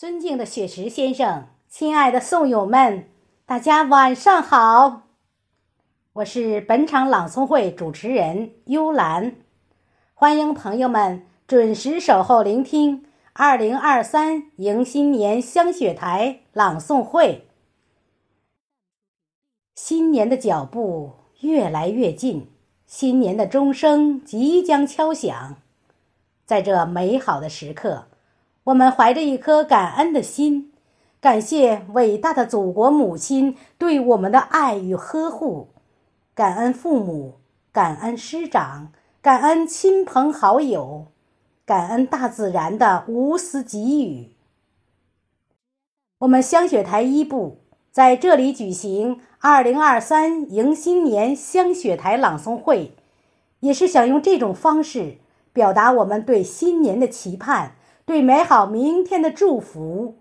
尊敬的雪石先生，亲爱的宋友们，大家晚上好！我是本场朗诵会主持人幽兰，欢迎朋友们准时守候聆听二零二三迎新年香雪台朗诵会。新年的脚步越来越近，新年的钟声即将敲响，在这美好的时刻。我们怀着一颗感恩的心，感谢伟大的祖国母亲对我们的爱与呵护，感恩父母，感恩师长，感恩亲朋好友，感恩大自然的无私给予。我们香雪台一部在这里举行二零二三迎新年香雪台朗诵会，也是想用这种方式表达我们对新年的期盼。对美好明天的祝福，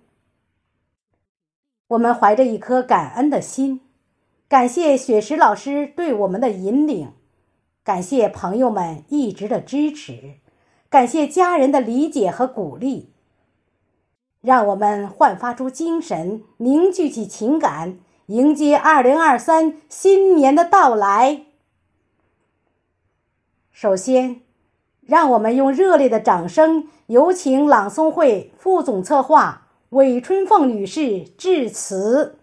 我们怀着一颗感恩的心，感谢雪石老师对我们的引领，感谢朋友们一直的支持，感谢家人的理解和鼓励。让我们焕发出精神，凝聚起情感，迎接二零二三新年的到来。首先。让我们用热烈的掌声，有请朗诵会副总策划韦春凤女士致辞。